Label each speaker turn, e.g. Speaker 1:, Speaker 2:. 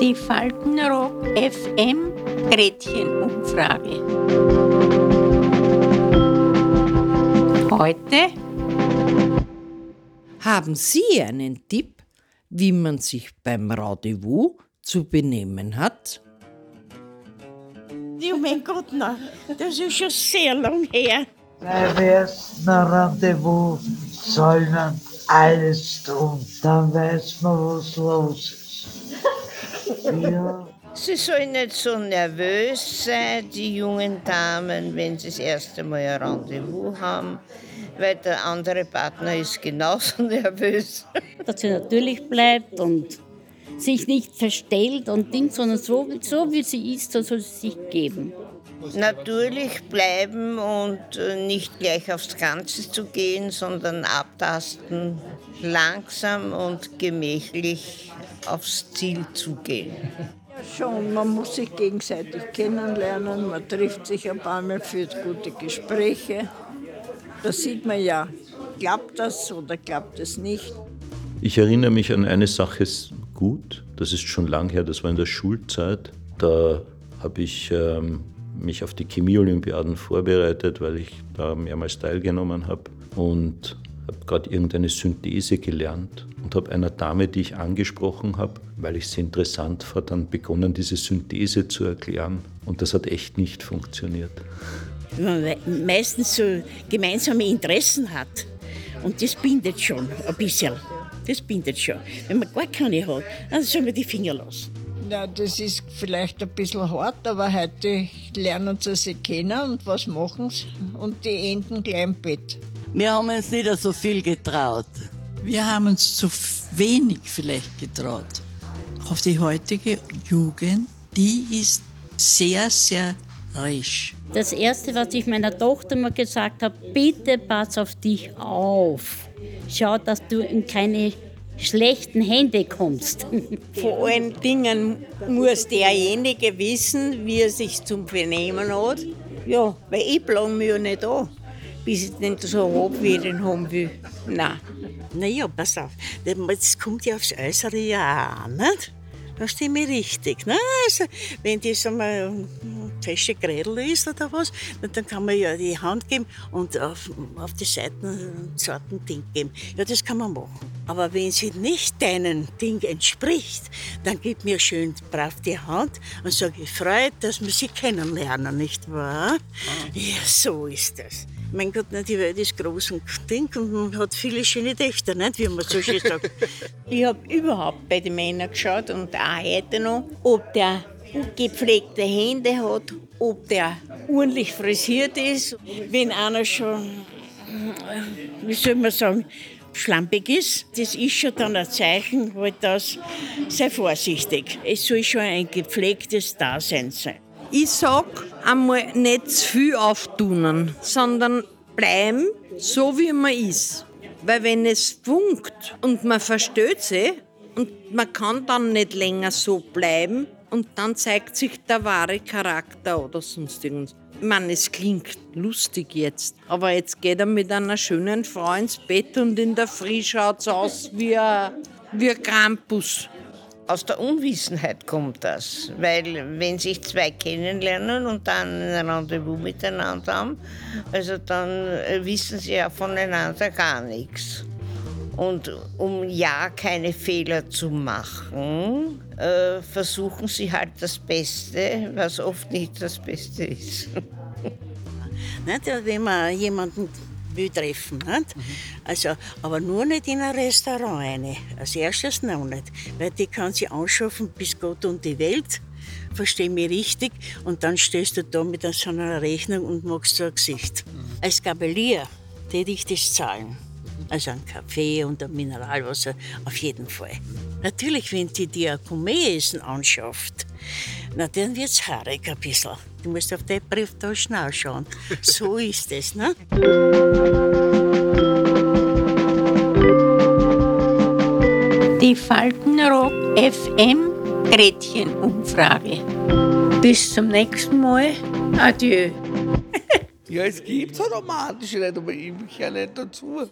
Speaker 1: Die Faltenrock FM Gretchenumfrage. Heute
Speaker 2: haben Sie einen Tipp, wie man sich beim Rendezvous zu benehmen hat?
Speaker 3: Ja, mein Gott, na, das ist schon sehr lang her.
Speaker 4: Beim ersten Rendezvous soll alles tun, dann weiß man, was los ist. Ja.
Speaker 3: Sie sollen nicht so nervös sein, die jungen Damen, wenn sie das erste Mal ein Rendezvous haben, weil der andere Partner ist genauso nervös.
Speaker 5: Dass sie natürlich bleibt und sich nicht verstellt und Ding, sondern so, so wie sie ist, so soll sie sich geben.
Speaker 3: Natürlich bleiben und äh, nicht gleich aufs Ganze zu gehen, sondern abtasten, langsam und gemächlich aufs Ziel zu gehen.
Speaker 6: Schon, man muss sich gegenseitig kennenlernen, man trifft sich ein paar Mal, führt gute Gespräche. Da sieht man ja, klappt das oder klappt es nicht.
Speaker 7: Ich erinnere mich an eine Sache gut, das ist schon lang her, das war in der Schulzeit. Da habe ich ähm, mich auf die Chemie-Olympiaden vorbereitet, weil ich da mehrmals teilgenommen habe und habe gerade irgendeine Synthese gelernt und habe einer Dame, die ich angesprochen habe, weil ich sie interessant fand, dann begonnen, diese Synthese zu erklären. Und das hat echt nicht funktioniert.
Speaker 5: Wenn man meistens so gemeinsame Interessen hat und das bindet schon ein bisschen. Das bindet schon. Wenn man gar keine hat, dann soll man die Finger lassen.
Speaker 6: Ja, das ist vielleicht ein bisschen hart, aber heute lernen sie sich kennen und was machen sie und die enden gleich im Bett.
Speaker 8: Wir haben uns nicht so viel getraut.
Speaker 9: Wir haben uns zu wenig vielleicht getraut. Auf die heutige Jugend, die ist sehr, sehr risch.
Speaker 5: Das Erste, was ich meiner Tochter mal gesagt habe, bitte pass auf dich auf. Schau, dass du in keine schlechten Hände kommst.
Speaker 10: Vor allen Dingen muss derjenige wissen, wie er sich zum Vernehmen hat. Ja, weil ich plane mich ja nicht an, bis ich den so habe, wie ich den haben will. Nein.
Speaker 11: Naja, pass auf, das kommt ja aufs Äußere ja auch an, nicht? Verstehe mich richtig. Ne? Also, wenn das einmal ein fesche Grädel ist oder was, dann kann man ja die Hand geben und auf, auf die Seiten einen zarten Ding geben. Ja, das kann man machen. Aber wenn sie nicht deinem Ding entspricht, dann gib mir schön brav die Hand und sage, ich freut, dass wir sie kennenlernen, nicht wahr? Ja, so ist das. Mein Gott, die Welt ist groß und Ding und man hat viele schöne Töchter, nicht, wie man so schön sagt.
Speaker 3: ich habe überhaupt bei den Männern geschaut und auch heute noch, ob der gepflegte Hände hat, ob der ordentlich frisiert ist. Wenn einer schon, wie soll man sagen, schlampig ist, das ist schon dann ein Zeichen, halt das, sei vorsichtig. Es soll schon ein gepflegtes Dasein sein.
Speaker 2: Ich sag einmal nicht zu viel auftun, sondern bleiben so wie man ist. Weil wenn es funkt und man versteht sie und man kann dann nicht länger so bleiben und dann zeigt sich der wahre Charakter oder sonst irgendwas. Ich meine, es klingt lustig jetzt, aber jetzt geht er mit einer schönen Frau ins Bett und in der Früh schaut es aus wie ein, wie ein Krampus.
Speaker 3: Aus der Unwissenheit kommt das, weil wenn sich zwei kennenlernen und dann ein Rendezvous miteinander haben, also dann äh, wissen sie ja voneinander gar nichts. Und um ja keine Fehler zu machen, äh, versuchen sie halt das Beste, was oft nicht das Beste ist.
Speaker 11: nicht, wenn man jemanden will treffen. Nicht? Mhm. Also, aber nur nicht in ein Restaurant rein. Als erstes noch nicht. Weil die kann sie anschaffen bis Gott und die Welt. Versteh mich richtig. Und dann stehst du da mit so einer Rechnung und machst so ein Gesicht. Mhm. Als Gabelier täte ich das zahlen. Also ein Kaffee und ein Mineralwasser auf jeden Fall. Natürlich, wenn die dir ein Gourmet-Essen anschafft, na, dann wird's haarig ein bisschen. Du musst auf die Brieftaschen ausschauen. So ist es, ne?
Speaker 1: Die Faltenrock FM Gretchenumfrage. Bis zum nächsten Mal. Adieu.
Speaker 12: ja, es gibt so romantische nicht, aber ich mich ja nicht dazu.